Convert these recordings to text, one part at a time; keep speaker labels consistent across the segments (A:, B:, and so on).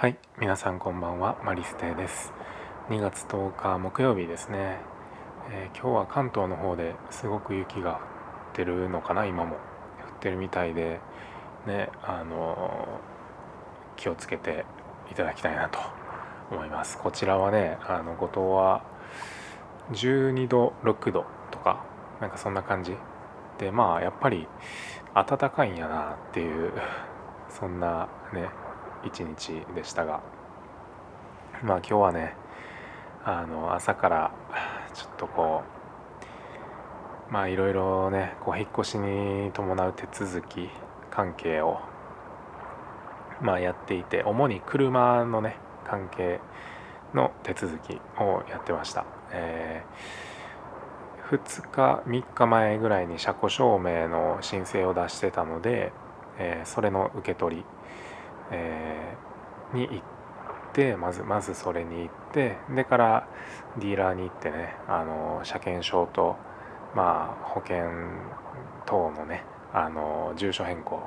A: はい皆さんこんばんはマリステです。2月10日木曜日ですね、えー、今日は関東の方ですごく雪が降ってるのかな今も。降ってるみたいでねあのー、気をつけていただきたいなと思います。こちらはねあの五島は12度6度とかなんかそんな感じ。でまあやっぱり暖かいんやなっていうそんなね一日でしたがまあ今日はねあの朝からちょっとこうまあいろいろねこう引っ越しに伴う手続き関係をまあやっていて主に車のね関係の手続きをやってました、えー、2日3日前ぐらいに車庫証明の申請を出してたので、えー、それの受け取りえー、に行ってまずまずそれに行ってでからディーラーに行ってねあの車検証と、まあ、保険等のねあの住所変更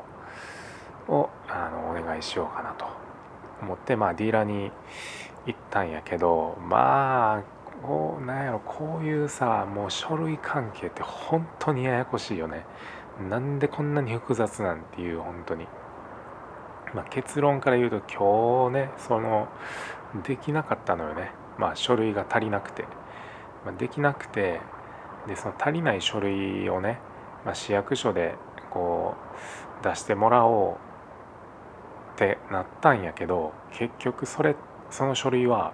A: をあのお願いしようかなと思って、まあ、ディーラーに行ったんやけどまあこうなんやろこういうさもう書類関係って本当にややこしいよね。なんでこんなに複雑なんていう本当に。まあ、結論から言うと今日ねそのできなかったのよね。まあ書類が足りなくて、まあ、できなくてでその足りない書類をね、まあ、市役所でこう出してもらおうってなったんやけど結局それその書類は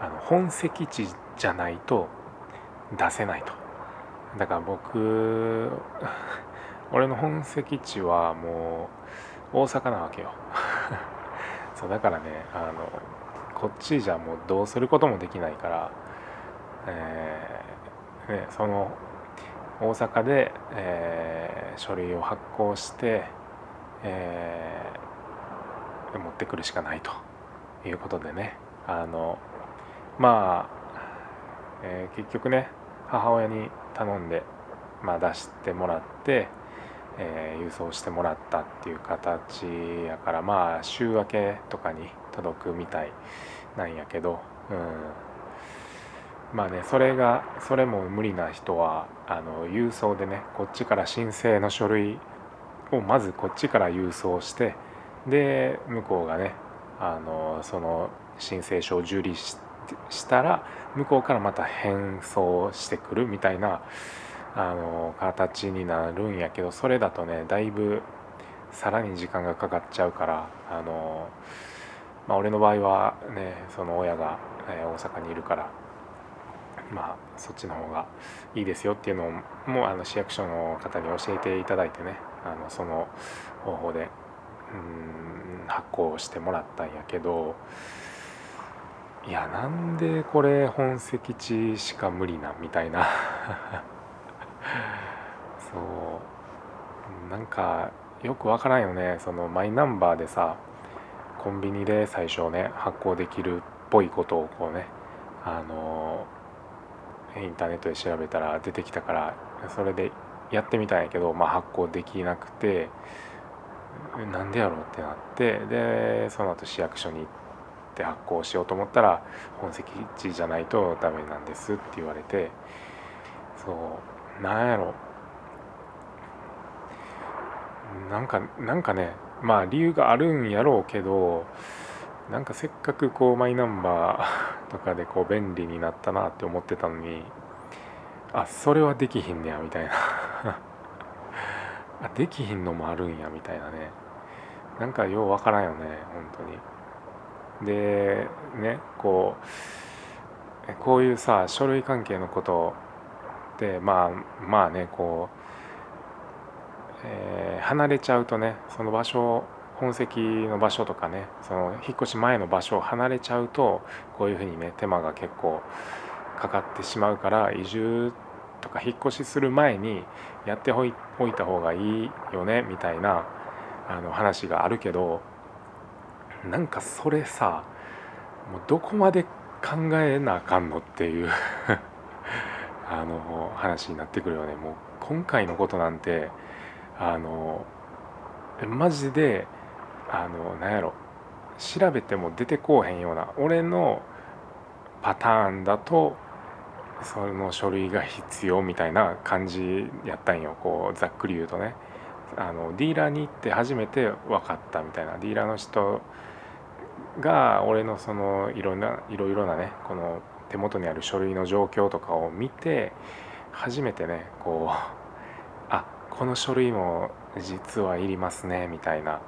A: あの本籍地じゃないと出せないと。だから僕 俺の本籍地はもう大阪なわけよ。そうだからねあのこっちじゃもうどうすることもできないから、えーね、その大阪で、えー、書類を発行して、えー、持ってくるしかないと。いうことでね。あのまあ、えー、結局ね母親に頼んで、まあ、出してもらってえー、郵送してもらったっていう形やからまあ週明けとかに届くみたいなんやけど、うん、まあねそれがそれも無理な人はあの郵送でねこっちから申請の書類をまずこっちから郵送してで向こうがねあのその申請書を受理したら向こうからまた返送してくるみたいなあの形になるんやけどそれだとねだいぶさらに時間がかかっちゃうからあの、まあ、俺の場合はねその親が、え大阪にいるからまあそっちの方がいいですよっていうのもあの市役所の方に教えていただいてねあのその方法でうん発行してもらったんやけどいやなんでこれ本籍地しか無理なみたいな。そう。なんかよくわからんよね。そのマイナンバーでさコンビニで最初ね発行できるっぽいことをこうねあのインターネットで調べたら出てきたからそれでやってみたんやけど、まあ、発行できなくてなんでやろうってなってでその後市役所に行って発行しようと思ったら本籍地じゃないとダメなんですって言われてそう。なんやろ。なんかなんかねまあ理由があるんやろうけどなんかせっかくこうマイナンバー とかでこう便利になったなって思ってたのにあそれはできひんねやみたいな。あできひんのもあるんやみたいなね。なんかようわからんよね本当に。でねこうこういうさ書類関係のことでまあまあねこう、えー、離れちゃうとねその場所本籍の場所とかねその引っ越し前の場所を離れちゃうとこういうふうにね手間が結構かかってしまうから移住とか引っ越しする前にやっておいた方がいいよねみたいなあの話があるけどなんかそれさもうどこまで考えなあかんのっていう。あの話になってくるよね。もう今回のことなんてあのマジであのなんやろ。調べても出てこうへんような俺のパターンだとその書類が必要みたいな感じやったんよ。こうざっくり言うとね。あのディーラーに行って初めて分かったみたいな。ディーラーの人が俺のそのいろんないろいろなねこの手元にある書類の状況とかを見て初めてねこうあこの書類も実はいりますねみたいな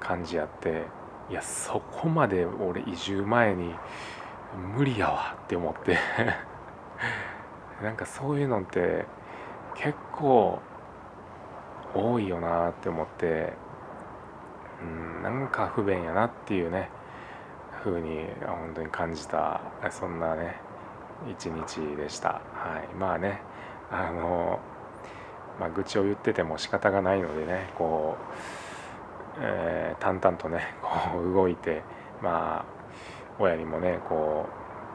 A: 感じやっていやそこまで俺移住前に無理やわって思って。なんかそういうのって結構多いよなって思ってうんなんか不便やなっていうね風に本当に感じた。そんなね一日でした。はい、まあねあの、まあ、愚痴を言ってても仕方がないのでねこう、えー、淡々とねこう動いてまあ親にもねこ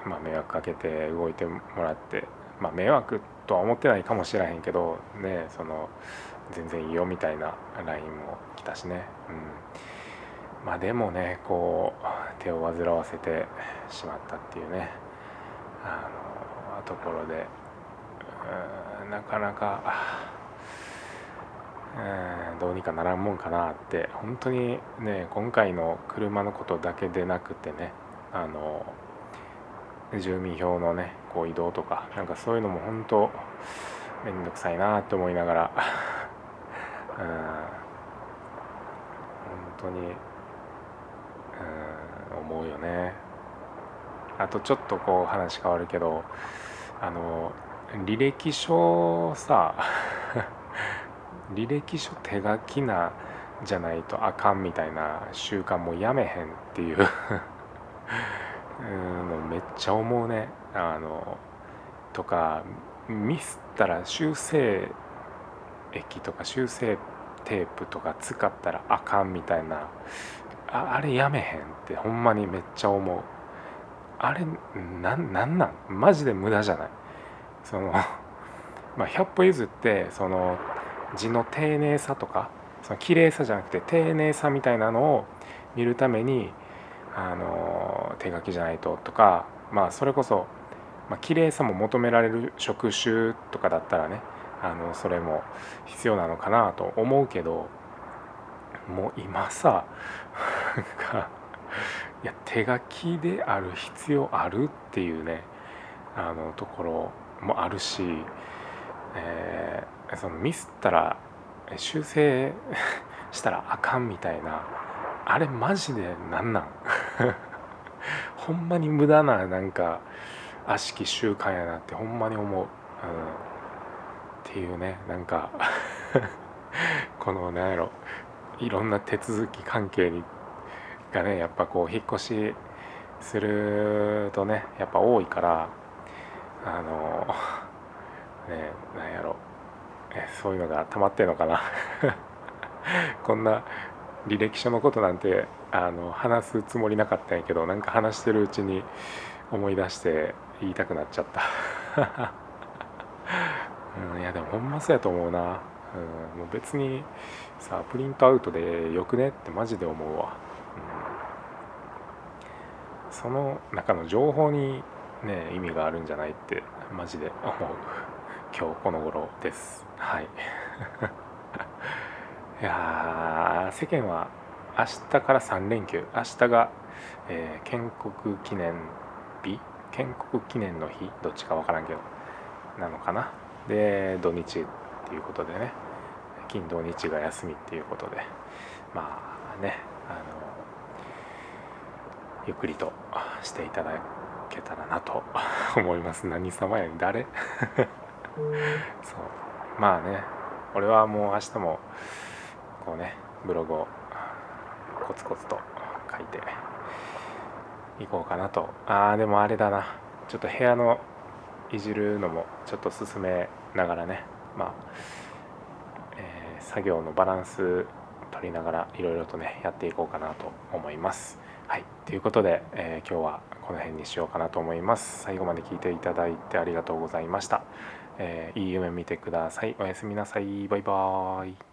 A: う、まあ、迷惑かけて動いてもらってまあ迷惑とは思ってないかもしれへんけどねその全然いいよみたいな LINE も来たしね、うん、まあでもねこう手を煩わせてしまったっていうね。あのところでなかなか、えー、どうにかならんもんかなって本当にね今回の車のことだけでなくてねあの住民票のねこう移動とかなんかそういうのも本当面倒くさいなって思いながら うん本当にうん思うよね。あとちょっとこう話変わるけどあの履歴書さ 履歴書手書きなじゃないとあかんみたいな習慣もやめへんっていう のめっちゃ思うね。あのとかミスったら修正液とか修正テープとか使ったらあかんみたいなああれやめへんってほんまにめっちゃ思う。あれなんなんなん？マジで無駄じゃない？その まあ100歩譲ってその字の丁寧さとかその綺麗さじゃなくて丁寧さみたいなのを見るためにあの手書きじゃないととかまあそれこそ、まあ綺麗さも求められる職種とかだったらねあのそれも必要なのかなと思うけどもう今さかいや手書きである必要あるっていうねあのところもあるし、えー、そのミスったら修正したらあかんみたいなあれマジでなんなん？ほんまに無駄ななんか悪しき習慣やなってほんまに思う、うん、っていうねなんか このなんやろいろんな手続き関係にがねやっぱこう引っ越しするとねやっぱ多いからあのねなんやろ。えそういうのが溜まってんのかな。こんな履歴書のことなんてあの話すつもりなかったんやけどなんか話してるうちに思い出して言いたくなっちゃった、うん、いやでもほんまそうやと思うな、うん、もう別にさプリントアウトでよくね？ってマジで思うわ、その中の情報にね意味があるんじゃないってマジで思う。今日この頃です。はい。いや世間は明日から3連休。明日が、えー、建国記念日？建国記念の日？どっちか分からんけど。なのかな？で土日っていうことでね。金土日が休みっていうことで。まあねあのゆっくりとしていただけたらなと 思います。何様や誰？そう。まあね俺はもう明日もこうねブログをコツコツと書いていこうかなと。ああでもあれだな。ちょっと部屋のいじるのもちょっと進めながらね。まあ、えー、作業のバランス取りながらいろいろとねやっていこうかなと思います。はい、ということで、えー、今日はこの辺にしようかなと思います。最後まで聞いていただいてありがとうございました。えー、いい夢見てください。おやすみなさい。バイバーイ。